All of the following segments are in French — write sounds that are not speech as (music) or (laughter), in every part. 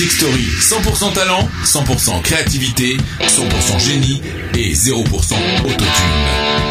Music Story, 100% talent, 100% créativité, 100% génie et 0% autotune.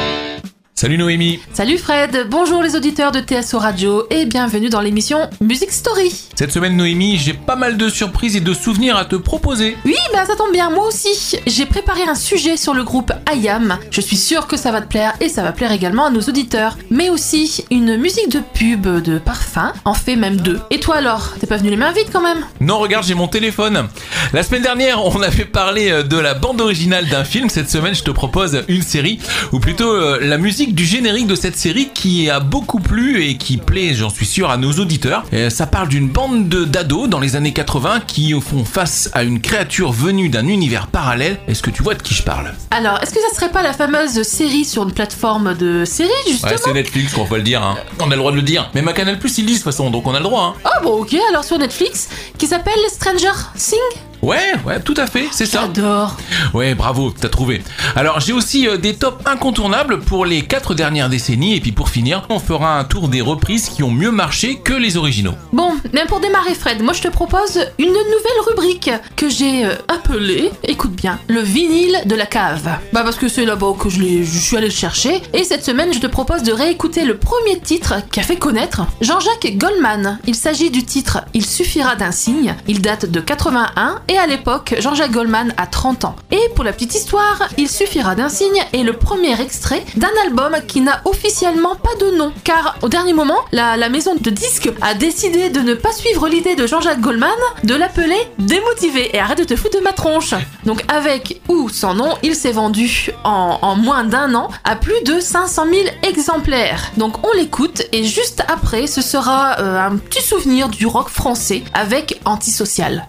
Salut Noémie Salut Fred, bonjour les auditeurs de TSO Radio et bienvenue dans l'émission Music Story. Cette semaine Noémie, j'ai pas mal de surprises et de souvenirs à te proposer. Oui, bah ça tombe bien, moi aussi. J'ai préparé un sujet sur le groupe IAM. Je suis sûre que ça va te plaire et ça va plaire également à nos auditeurs. Mais aussi une musique de pub de parfum, en fait même deux. Et toi alors, t'es pas venu les mains vides quand même? Non, regarde, j'ai mon téléphone. La semaine dernière, on avait parlé euh, de la bande originale d'un film. Cette semaine, je te propose une série, ou plutôt euh, la musique du générique de cette série qui a beaucoup plu et qui plaît, j'en suis sûr, à nos auditeurs. Euh, ça parle d'une bande d'ados dans les années 80 qui font face à une créature venue d'un univers parallèle. Est-ce que tu vois de qui je parle? Alors, est-ce que ça serait pas la fameuse série sur une plateforme de série, justement? Ouais, c'est Netflix qu'on va le dire. Hein. On a le droit de le dire. Mais ma Canal Plus, ils disent de toute façon, donc on a le droit. Hein. Oh bon, ok, alors sur Netflix, qui s'appelle Stranger Things? Ouais, ouais, tout à fait, c'est ça. J'adore. Ouais, bravo, t'as trouvé. Alors j'ai aussi euh, des tops incontournables pour les quatre dernières décennies et puis pour finir, on fera un tour des reprises qui ont mieux marché que les originaux. Bon, bien pour démarrer Fred, moi je te propose une nouvelle rubrique que j'ai euh, appelée, écoute bien, le vinyle de la cave. Bah parce que c'est là-bas que je, je suis allé le chercher et cette semaine je te propose de réécouter le premier titre qui a fait connaître Jean-Jacques Goldman. Il s'agit du titre Il suffira d'un signe. Il date de 81 et à l'époque Jean-Jacques Goldman a 30 ans. Et pour la petite histoire, Il suffira d'un signe est le premier extrait d'un album qui n'a officiellement pas de nom car au dernier moment la, maison de disques a décidé de ne pas suivre l'idée de Jean-Jacques Goldman de l'appeler Démotivé et arrête de te foutre de ma tronche. Donc avec ou sans nom, il s'est vendu en, en moins d'un an à plus de 500 000 exemplaires. Donc on l'écoute et juste après ce sera euh, un petit souvenir du rock français avec Antisocial.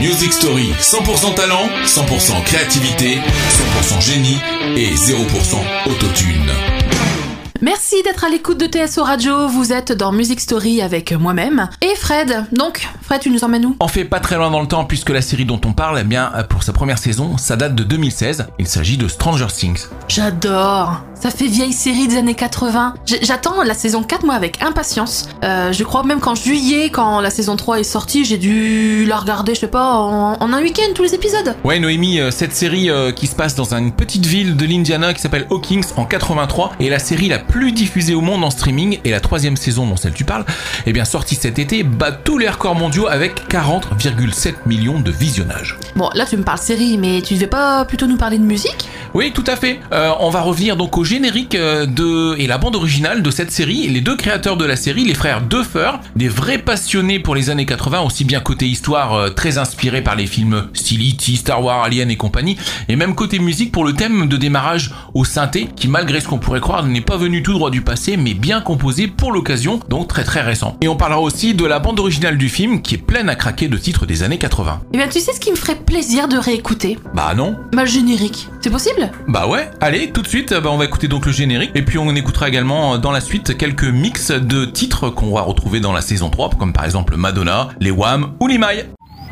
Music Story, 100% talent, 100% créativité, 100% génie et 0% autotune. Merci d'être à l'écoute de TSO Radio, vous êtes dans Music Story avec moi-même et Fred. Donc, Fred, tu nous emmènes où? On fait pas très loin dans le temps puisque la série dont on parle, eh bien, pour sa première saison, ça date de 2016. Il s'agit de Stranger Things. J'adore Ça fait vieille série des années 80. J- J'attends la saison 4 moi avec impatience. Euh, je crois même qu'en juillet, quand la saison 3 est sortie, j'ai dû la regarder, je sais pas, en, en un week-end, tous les épisodes. Ouais, Noémie, euh, cette série euh, qui se passe dans une petite ville de l'Indiana qui s'appelle Hawkins en 83 est la série la plus diffusée au monde en streaming et la troisième saison dont celle tu parles, eh bien sortie cet été, bat tous les records mondiaux avec 40,7 millions de visionnages. Bon, là tu me parles série, mais tu devais pas plutôt nous parler de musique? Oui, tout à fait. Euh, on va revenir donc au générique euh, de et la bande originale de cette série. Les deux créateurs de la série, les frères Duffer, des vrais passionnés pour les années 80, aussi bien côté histoire, euh, très inspirés par les films E.T., Star Wars, Alien et compagnie, et même côté musique pour le thème de démarrage au synthé, qui malgré ce qu'on pourrait croire n'est pas venu tout droit du passé, mais bien composé pour l'occasion, donc très très récent. Et on parlera aussi de la bande originale du film, qui est pleine à craquer de titres des années 80. Eh bien, tu sais ce qui me ferait plaisir de réécouter? Bah non, Bah, le générique. C'est possible? Bah ouais, allez, tout de suite, bah on va écouter donc le générique, et puis on écoutera également euh, dans la suite quelques mix de titres qu'on va retrouver dans la saison 3, comme par exemple Madonna, les Wham ou Limaille.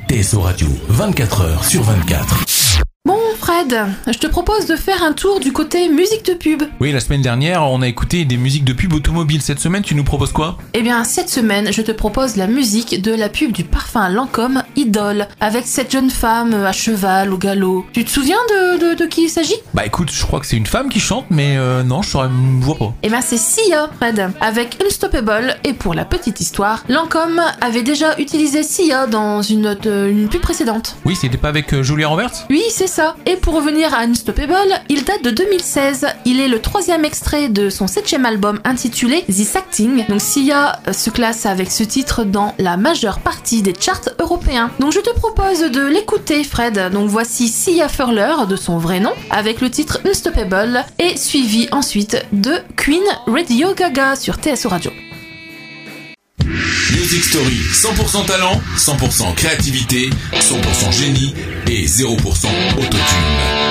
TSO Radio, 24 heures sur 24. Bon, Fred, je te propose de faire un tour du côté musique de pub. Oui, la semaine dernière, on a écouté des musiques de pub automobile. Cette semaine, tu nous proposes quoi? Eh bien, cette semaine, je te propose la musique de la pub du parfum Lancôme Idole, avec cette jeune femme à cheval au galop. Tu te souviens de, de, de qui il s'agit? Bah écoute, je crois que c'est une femme qui chante, mais euh, non, je saurais, je vois pas. Eh bien, c'est Sia, Fred, avec Unstoppable. Et pour la petite histoire, Lancôme avait déjà utilisé Sia dans une, une pub précédente. Oui, c'était pas avec euh, Julia Roberts? Oui, c'est ça. Et pour revenir à Unstoppable, il date de 2016. Il est le troisième extrait de son septième album intitulé This Acting. Donc Sia se classe avec ce titre dans la majeure partie des charts européens. Donc je te propose de l'écouter, Fred. Donc voici Sia Furler de son vrai nom avec le titre Unstoppable et suivi ensuite de Queen Radio Gaga sur TSO Radio. Music Story, 100% talent, 100% créativité, 100% génie et 0% autotune.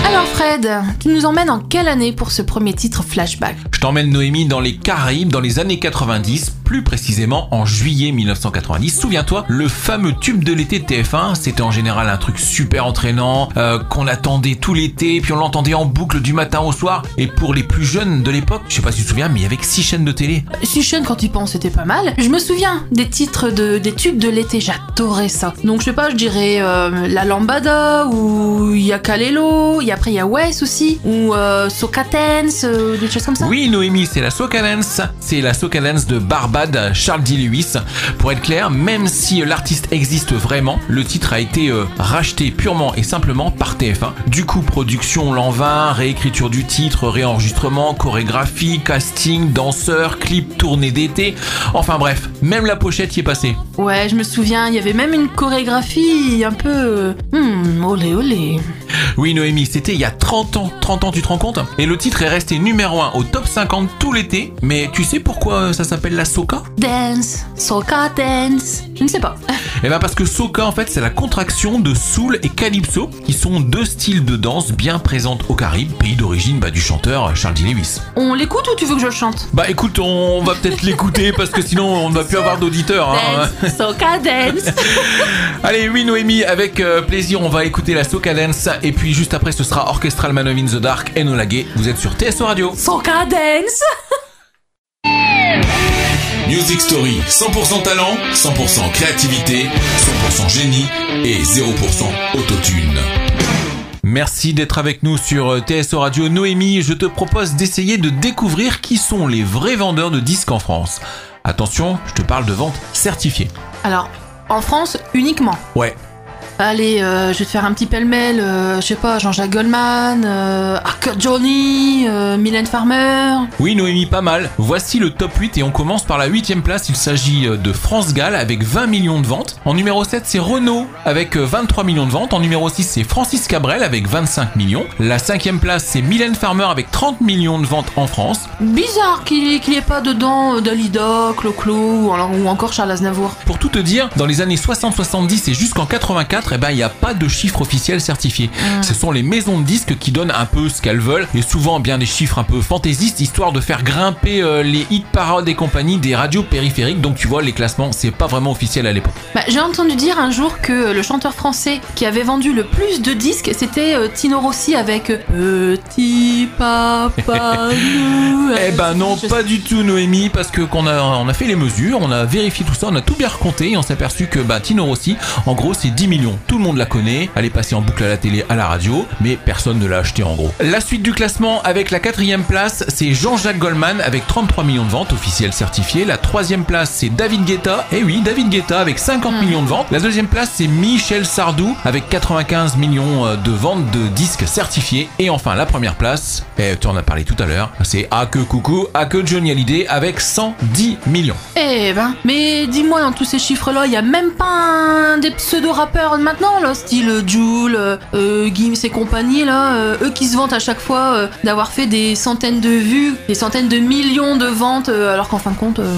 Alors Fred, tu nous emmènes en quelle année pour ce premier titre flashback? Je t'emmène Noémie dans les Caraïbes dans les années 90 plus précisément en juillet 1990. Souviens-toi, le fameux tube de l'été de TF1, c'était en général un truc super entraînant, euh, qu'on attendait tout l'été, puis on l'entendait en boucle du matin au soir. Et pour les plus jeunes de l'époque, je sais pas si tu te souviens, mais il y avait que six chaînes de télé. Si chaîne quand il pense c'était pas mal. Je me souviens des titres de, des tubes de l'été, j'adorais ça. Donc je sais pas, je dirais euh, La Lambada, ou il y a Kalelo, et après il y a Wes aussi, ou euh, euh, des choses comme ça. Oui, Noémie, c'est la Soca Dance. C'est la Soca Dance de Charles D. Lewis. Pour être clair, même si l'artiste existe vraiment, le titre a été euh, racheté purement et simplement par TF1. Du coup, production l'envin, réécriture du titre, réenregistrement, chorégraphie, casting, danseur, clip tourné d'été. Enfin bref, même la pochette y est passée. Ouais, je me souviens, il y avait même une chorégraphie un peu... euh, Hmm, olé olé. Oui, Noémie, c'était il y a 30 ans. 30 ans, tu te rends compte? Et le titre est resté numéro 1 au top 50 tout l'été. Mais tu sais pourquoi ça s'appelle la Soca? Dance, Soca Dance. Je ne sais pas. (laughs) Eh ben parce que soca en fait c'est la contraction de soul et calypso qui sont deux styles de danse bien présentes au Caraïbes, pays d'origine bah, du chanteur Charles D. Lewis. On l'écoute ou tu veux que je le chante? Bah écoute, on va peut-être l'écouter parce que sinon on ne va plus avoir d'auditeurs. hein. Soca Dance. (laughs) Allez, oui Noémie, avec euh, plaisir on va écouter la soca dance et puis juste après ce sera Orchestral Man of in the Dark et Enola Gay. Vous êtes sur TSO Radio. Soca Dance. (laughs) Music Story, 100% talent, 100% créativité, 100% génie et 0% autotune. Merci d'être avec nous sur euh, TSO Radio. Noémie, je te propose d'essayer de découvrir qui sont les vrais vendeurs de disques en France. Attention, je te parle de vente certifiée. Alors, en France uniquement. Ouais, Allez, euh, je vais te faire un petit pêle-mêle. euh, je sais pas, Jean-Jacques Goldman, euh, Arcade Johnny, euh, Mylène Farmer. Oui, Noémie, pas mal. Voici le top 8 et on commence par la huitième place. Il s'agit de France Gall avec 20 millions de ventes. En numéro 7, c'est Renault avec euh, 23 millions de ventes. En numéro 6, c'est Francis Cabrel avec 25 millions. La cinquième place, c'est Mylène Farmer avec 30 millions de ventes en France. Bizarre qu'il qu'il y ait pas dedans Dalida, Clo-Clo ou, ou encore Charles Aznavour. Pour tout te dire, dans les années 60-70 et jusqu'en 84, eh ben, il n'y a pas de chiffres officiels certifiés. Ce sont les maisons de disques qui donnent un peu ce qu'elles veulent et souvent bien des chiffres un peu fantaisistes histoire de faire grimper euh, les hit parades et compagnie des radios périphériques. Donc tu vois, les classements, c'est pas vraiment officiel à l'époque. Bah, J'ai entendu dire un jour que le chanteur français qui avait vendu le plus de disques, c'était euh, Tino Rossi avec euh, Petit Papa. (laughs) Eh ben non, Je pas du tout Noémie, parce que qu'on a, on a fait les mesures, on a vérifié tout ça, on a tout bien recompté et on s'est aperçu que bah, Tino Rossi, en gros, c'est 10 millions. Tout le monde la connaît, elle est passée en boucle à la télé, à la radio, mais personne ne l'a acheté en gros. La suite du classement avec la quatrième place, c'est Jean-Jacques Goldman avec 33 millions de ventes officielles certifiées. La troisième place, c'est David Guetta. Eh oui, David Guetta avec 50 millions de ventes. La deuxième place, c'est Michel Sardou avec 95 millions euh, de ventes de disques certifiés. Et enfin, la première place, eh, tu en as parlé tout à l'heure, c'est A que Coucou, A que Johnny Hallyday avec 110 millions. Eh ben, mais dis-moi, dans tous ces chiffres-là, il y a même pas un des pseudo-rappeurs maintenant, là, style Joule, euh, euh, Gims et compagnie, là, euh, eux qui se vantent à chaque fois euh, d'avoir fait des centaines de vues, des centaines de millions de ventes, euh, alors qu'en fin de compte, euh,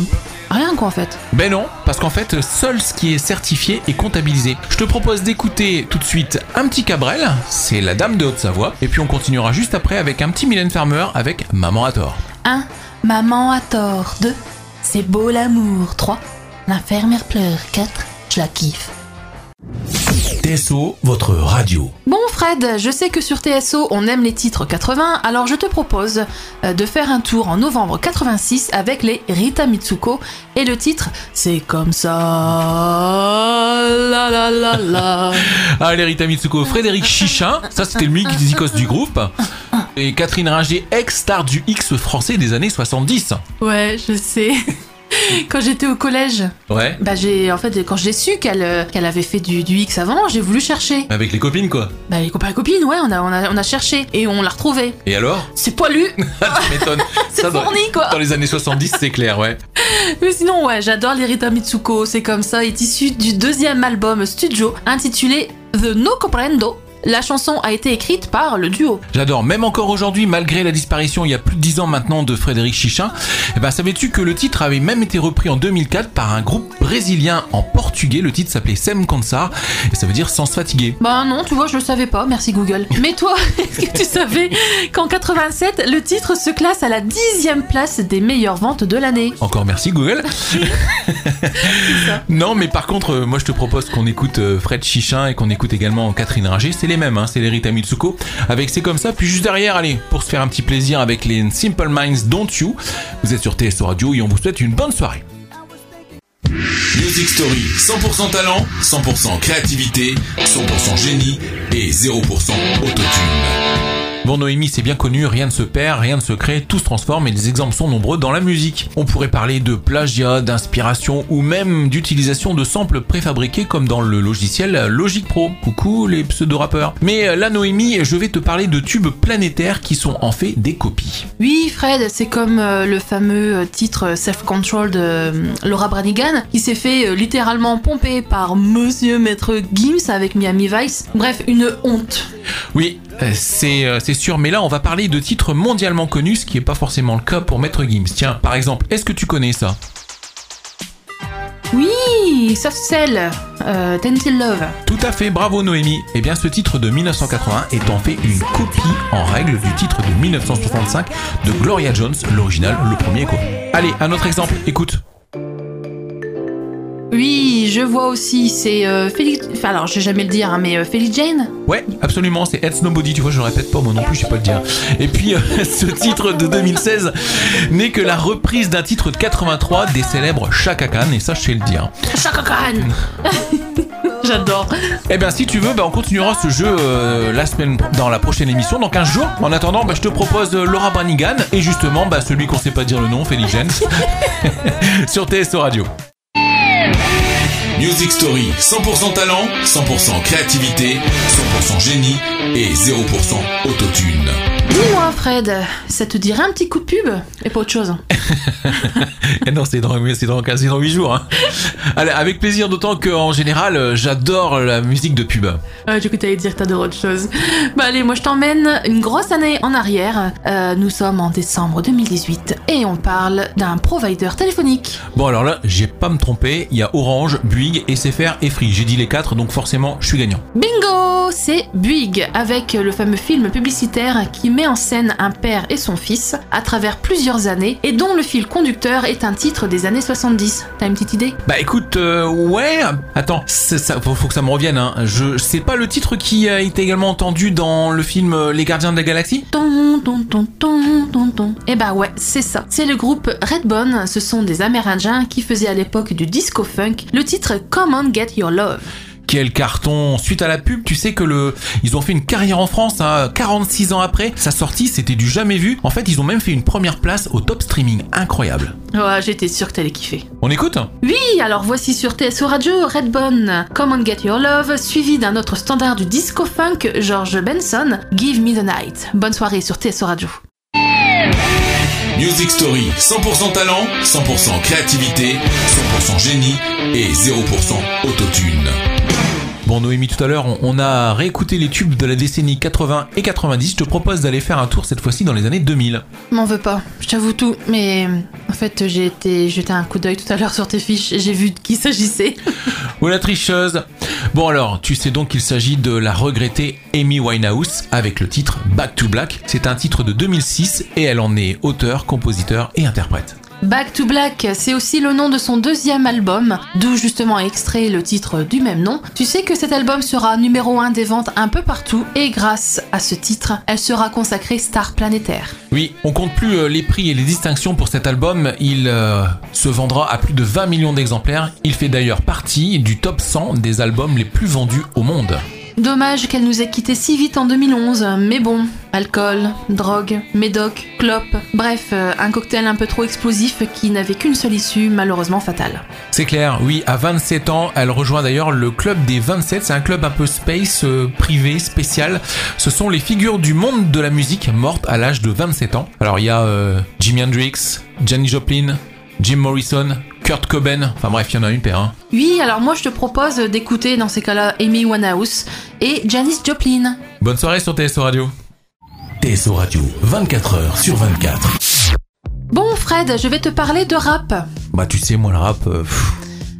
rien quoi en fait. Ben non, parce qu'en fait, seul ce qui est certifié est comptabilisé. Je te propose d'écouter tout de suite un petit Cabrel, c'est la dame de Haute-Savoie, et puis on continuera juste après avec un petit Mylène Farmer avec Maman à tort. 1. Maman a tort. 2. C'est beau l'amour. 3. L'infirmière pleure. 4. Je la kiffe. TSO, votre radio. Bon Fred, je sais que sur TSO on aime les titres 80, alors je te propose euh, de faire un tour en novembre 86 avec les Rita Mitsuko et le titre C'est comme ça, la la la la. (laughs) Allez Rita Mitsuko, Frédéric Chichin, ça c'était le musicos du groupe, et Catherine Ringer, ex-star du X français des années 70. Ouais, je sais. (laughs) Quand j'étais au collège, Ouais. bah j'ai en fait quand j'ai su qu'elle euh, qu'elle avait fait du, du X avant, j'ai voulu chercher. Avec les copines quoi. Bah les copains et copines, ouais, on a, on a, on a cherché et on l'a retrouvé. Et alors? C'est poilu, (laughs) Tu m'étonnes. (laughs) c'est dans- fourni quoi. Dans les années 70, c'est clair, ouais. Mais sinon, ouais, j'adore les Rita Mitsuko, c'est comme ça, est issu du deuxième album studio intitulé The No Comprendo La chanson a été écrite par le duo. J'adore. Même encore aujourd'hui, malgré la disparition il y a plus de 10 ans maintenant de Frédéric Chichin, eh ben, savais-tu que le titre avait même été repris en 2004 par un groupe brésilien en portugais? Le titre s'appelait Sem Cansar et ça veut dire sans se fatiguer. Bah non, tu vois, je le savais pas, merci Google. (laughs) Mais toi, (laughs) est-ce que tu savais qu'en 87, le titre se classe à la dixième place des meilleures ventes de l'année? Encore merci Google. (laughs) non, mais par contre, euh, moi je te propose qu'on écoute euh, Fred Chichin et qu'on écoute également Catherine Ringer. C'est les mêmes, hein, c'est les Rita Mitsuko. Avec C'est comme ça, puis juste derrière, allez, pour se faire un petit plaisir avec les Simple Minds Don't You. Vous êtes sur TSO Radio et on vous souhaite une bonne soirée. Music Story, 100% talent, 100% créativité, 100% génie et 0% autotune. Bon Noémie, c'est bien connu, rien ne se perd, rien ne se crée, tout se transforme et les exemples sont nombreux dans la musique. On pourrait parler de plagiat, d'inspiration ou même d'utilisation de samples préfabriqués comme dans le logiciel Logic Pro. Coucou les pseudo-rappeurs. Mais là Noémie, je vais te parler de tubes planétaires qui sont en fait des copies. Oui Fred, c'est comme euh, le fameux euh, titre Self Control de euh, Laura Branigan qui s'est fait littéralement pomper par Monsieur Maître Gims avec Miami Vice. Bref, une honte. Oui, c'est sûr, mais là on va parler de titres mondialement connus, ce qui n'est pas forcément le cas pour Maître Gims. Tiens, par exemple, est-ce que tu connais ça? Oui, Soft Cell, euh, Love. Tout à fait, bravo Noémie. Eh bien, ce titre de 1980 est en fait une copie en règle du titre de 1965 de Gloria Jones, l'original, le premier quoi. Allez, un autre exemple, écoute. Oui, je vois aussi, c'est euh, Félix. Enfin, alors, je vais jamais le dire, hein, mais euh, Félix Jane Ouais, absolument, c'est It's Nobody, tu vois, je le répète pas moi non plus, je sais pas le dire. Et puis, euh, (laughs) ce titre de 2016 n'est que la reprise d'un titre de 83 des célèbres Chaka Khan, et ça, je sais le dire. Chaka Khan (laughs) J'adore. Eh bien, si tu veux, bah, on continuera ce jeu la semaine dans la prochaine émission, dans 15 jours. En attendant, bah, je te propose Laura Branigan et justement, bah, celui qu'on sait pas dire le nom, Félix Jane, (laughs) sur TSO Radio. Music Story, 100% talent, 100% créativité, 100% génie et 0% autotune. Dis-moi Fred, ça te dirait un petit coup de pub Et pas autre chose (laughs) Non, c'est dans, c'est dans, dans 8 jours. Hein. Allez, avec plaisir, d'autant qu'en général, j'adore la musique de pub. Ah, cru que t'allais dire que t'adores autre chose. Bah allez, moi je t'emmène une grosse année en arrière. Euh, nous sommes en décembre 2018 et on parle d'un provider téléphonique. Bon alors là, j'ai pas me tromper, il y a Orange, Buig, SFR et Free. J'ai dit les quatre, donc forcément, je suis gagnant. Bingo C'est Buig, avec le fameux film publicitaire qui met en scène un père et son fils à travers plusieurs années et dont le fil conducteur est un titre des années 70. T'as une petite idée? Bah écoute, euh, ouais, attends, ça, faut, que ça me revienne. Hein. Je sais pas le titre qui a été également entendu dans le film euh, Les Gardiens de la Galaxie? Ton, ton, ton, ton, ton, Eh bah ouais, c'est ça. C'est le groupe Redbone, ce sont des Amérindiens qui faisaient à l'époque du disco funk le titre Come on Get Your Love quel carton. Suite à la pub tu sais que le ils ont fait une carrière en France hein, 46 ans après sa sortie c'était du jamais vu. En fait ils ont même fait une première place au top streaming. Incroyable. Ouais j'étais sûr que t'allais kiffer. On écoute oui alors voici sur TSO Radio Redbone Come on Get Your Love suivi d'un autre standard du disco funk George Benson Give Me the Night. Bonne soirée sur TSO Radio Music Story, 100% talent, 100% créativité, 100% génie et 0% autotune. Bon Noémie, tout à l'heure, on a réécouté les tubes de la décennie 80 et 90. Je te propose d'aller faire un tour cette fois-ci dans les années 2000. M'en veux pas, je t'avoue tout, mais en fait j'ai été jeter un coup d'œil tout à l'heure sur tes fiches et j'ai vu de qui s'agissait. (laughs) oh la tricheuse Bon alors, tu sais donc qu'il s'agit de la regrettée Amy Winehouse avec le titre Back to Black. C'est un titre de 2006 et elle en est auteur, compositeur et interprète. Back to Black, c'est aussi le nom de son deuxième album, d'où justement extrait le titre du même nom. Tu sais que cet album sera numéro 1 des ventes un peu partout et grâce à ce titre, elle sera consacrée star planétaire. Oui, on compte plus euh, les prix et les distinctions pour cet album, il euh, se vendra à plus de 20 millions d'exemplaires. Il fait d'ailleurs partie du top 100 des albums les plus vendus au monde. Dommage qu'elle nous ait quittés si vite en 2011, mais bon, alcool, drogue, médoc, clope, bref, euh, un cocktail un peu trop explosif qui n'avait qu'une seule issue, malheureusement fatale. C'est clair, oui, à 27 ans, elle rejoint d'ailleurs le club des 27, c'est un club un peu space, euh, privé, spécial. Ce sont les figures du monde de la musique mortes à l'âge de 27 ans. Alors il y a euh, Jimi Hendrix, Janis Joplin, Jim Morrison, Kurt Cobain. Enfin bref, il y en a une paire. Hein. Oui, alors moi je te propose d'écouter dans ces cas-là Amy Winehouse et Janis Joplin. Bonne soirée sur TSO Radio. TSO Radio, 24 heures sur 24. Bon Fred, je vais te parler de rap. Bah tu sais, moi le rap... euh.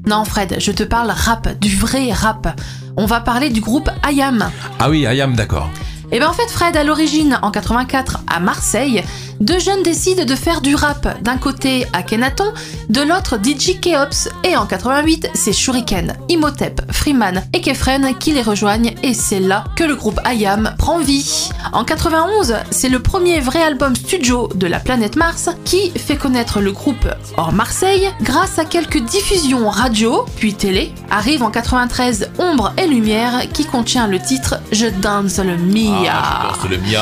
Non Fred, je te parle rap, du vrai rap. On va parler du groupe IAM. Ah oui, I am d'accord. Et ben en fait Fred, à l'origine, en 84, à Marseille, deux jeunes décident de faire du rap. D'un côté, Akhenaton, de l'autre, DJ Keops. Et en 88, c'est Shuriken, Imhotep, Freeman et Kefren qui les rejoignent. Et c'est là que le groupe IAM prend vie. En 91, c'est le premier vrai album studio de la planète Mars qui fait connaître le groupe hors Marseille grâce à quelques diffusions radio, puis télé. Arrive en 93 Ombre et Lumière qui contient le titre Je danse le Mia Ah, le Mia.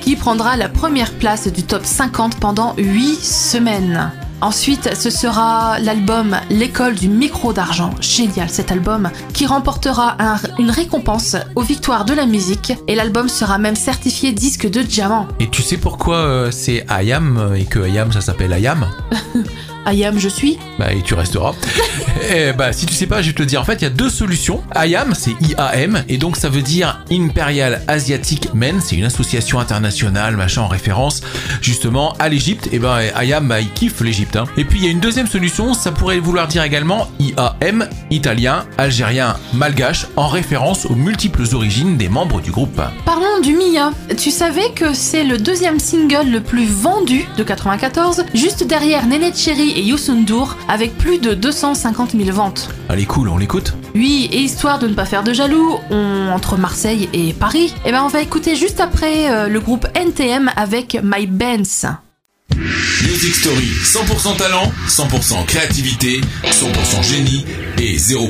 qui prendra la première place du top 50 pendant 8 semaines. Ensuite, ce sera l'album L'école du micro d'argent, génial cet album, qui remportera un- une récompense aux victoires de la musique et l'album sera même certifié disque de diamant. Et tu sais pourquoi euh, c'est I am et que I am ça s'appelle (laughs) I am je suis. Bah et tu resteras. (laughs) et bah si tu sais pas, je vais te le dire. En fait, il y a deux solutions. IAM, c'est IAM, et donc ça veut dire Imperial Asiatic Men. C'est une association internationale, machin, en référence justement à l'Égypte. Et ben IAM, bah il kiffe l'Égypte. Hein. Et puis il y a une deuxième solution, ça pourrait vouloir dire également IAM, italien, algérien, malgache, en référence aux multiples origines des membres du groupe. Parlons du Mia. Tu savais que c'est le deuxième single le plus vendu de 94, juste derrière Néné Cherry et Youssou N'Dour, avec plus de 250 000 ventes. Allez, cool, on l'écoute. Oui, et histoire de ne pas faire de jaloux, on, entre Marseille et Paris, et ben on va écouter juste après euh, le groupe NTM avec My Benz. Music Story, 100% talent, 100% créativité, 100% génie et 0%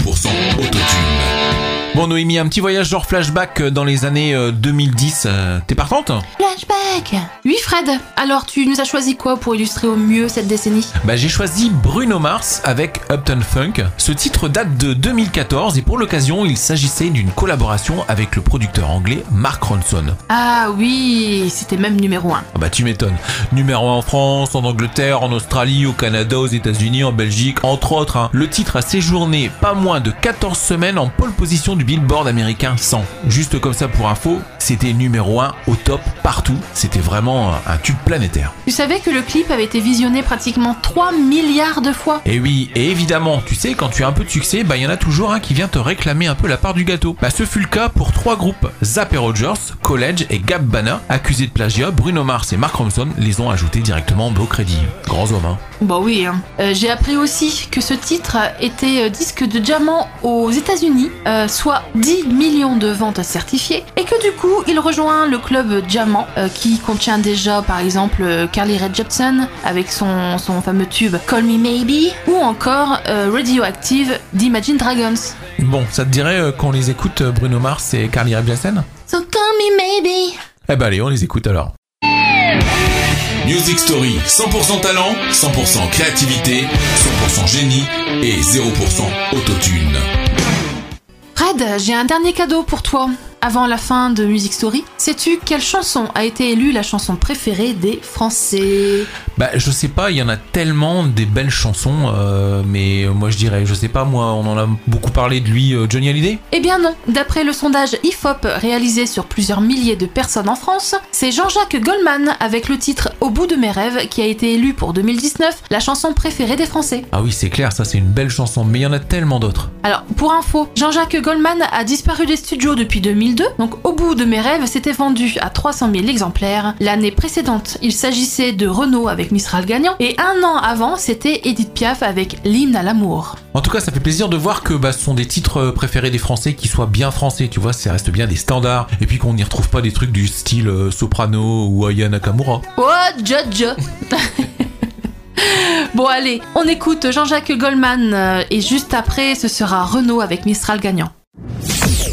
autotune. Bon Noémie, un petit voyage genre flashback dans les années euh, 2010. euh, T'es partante? Flashback Oui Fred, alors tu nous as choisi quoi pour illustrer au mieux cette décennie? Bah j'ai choisi Bruno Mars avec Upton Funk. Ce titre date de 2014 et pour l'occasion il s'agissait d'une collaboration avec le producteur anglais Mark Ronson. Ah oui, c'était même numéro 1. Ah bah tu m'étonnes. Numéro 1 en France, en Angleterre, en Australie, au Canada, aux États-Unis, en Belgique, entre autres. hein. Le titre a séjourné pas moins de 14 semaines en pole position du Billboard américain 100. Juste comme ça pour info, c'était numéro 1 au top partout. C'était vraiment un tube planétaire. Tu savais que le clip avait été visionné pratiquement 3 milliards de fois? Et oui, et évidemment, tu sais, quand tu as un peu de succès, bah il y en a toujours un qui vient te réclamer un peu la part du gâteau. Bah ce fut le cas pour trois groupes, Zapp et Rogers, College et Gab Banner, accusés de plagiat, Bruno Mars et Mark Ronson les ont ajoutés directement au crédit. Grands hommes, hein. Bah oui, hein. Euh, j'ai appris aussi que ce titre était euh, disque de diamant aux États-Unis, euh, soit 10 millions de ventes certifiées, et que du coup il rejoint le club Diamant euh, qui contient déjà par exemple euh, Carly Rae Jepsen avec son, son fameux tube Call Me Maybe, ou encore euh, Radioactive d'Imagine Dragons. Bon, ça te dirait euh, qu'on les écoute Bruno Mars et Carly Rae Jepsen? So Call Me Maybe. Eh bah allez, on les écoute alors. Music Story, 100% talent, 100% créativité, 100% génie et 0% autotune. J'ai un dernier cadeau pour toi. Avant la fin de Music Story, sais-tu quelle chanson a été élue la chanson préférée des Français? Bah je sais pas, il y en a tellement des belles chansons, euh, mais moi je dirais, je sais pas, moi on en a beaucoup parlé de lui, euh, Johnny Hallyday? Eh bien non, d'après le sondage IFOP réalisé sur plusieurs milliers de personnes en France, c'est Jean-Jacques Goldman avec le titre Au bout de mes rêves qui a été élu pour 2019 la chanson préférée des Français. Ah oui, c'est clair, ça c'est une belle chanson, mais il y en a tellement d'autres. Alors, pour info, Jean-Jacques Goldman a disparu des studios depuis 2002, donc Au bout de mes rêves s'était vendu à 300 000 exemplaires. L'année précédente, il s'agissait de Renault avec Mistral gagnant, et un an avant, c'était Edith Piaf avec L'hymne à l'amour. En tout cas, ça fait plaisir de voir que bah, ce sont des titres euh, préférés des Français qui soient bien français, tu vois, ça reste bien des standards, et puis qu'on n'y retrouve pas des trucs du style euh, Soprano ou Aya Nakamura. Oh, Jojo (laughs) Bon allez, on écoute Jean-Jacques Goldman euh, et juste après ce sera Renault avec Mistral gagnant.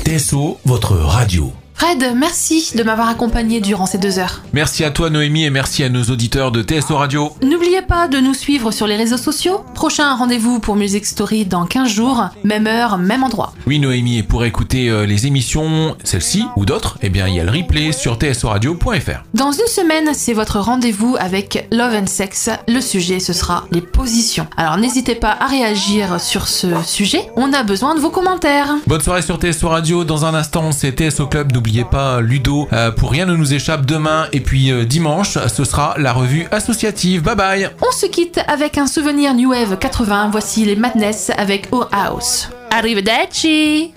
TSO, votre radio. Fred, merci de m'avoir accompagné durant ces deux heures. Merci à toi Noémie et merci à nos auditeurs de TSO Radio. N'oubliez pas de nous suivre sur les réseaux sociaux. Prochain rendez-vous pour Music Story dans 15 jours, même heure, même endroit. Oui Noémie, et pour écouter euh, les émissions, celle-ci ou d'autres, eh bien il y a le replay sur tsoradio.fr. Dans une semaine, c'est votre rendez-vous avec Love and Sex. Le sujet, ce sera les positions. Alors n'hésitez pas à réagir sur ce sujet. On a besoin de vos commentaires. Bonne soirée sur TSO Radio. Dans un instant, c'est TSO Club. N'oubliez pas Ludo. euh, pour rien ne nous échappe demain. Et puis euh, dimanche, ce sera la revue associative. Bye bye. On se quitte avec un souvenir New Wave 80. Voici les Madness avec O House. Arrivederci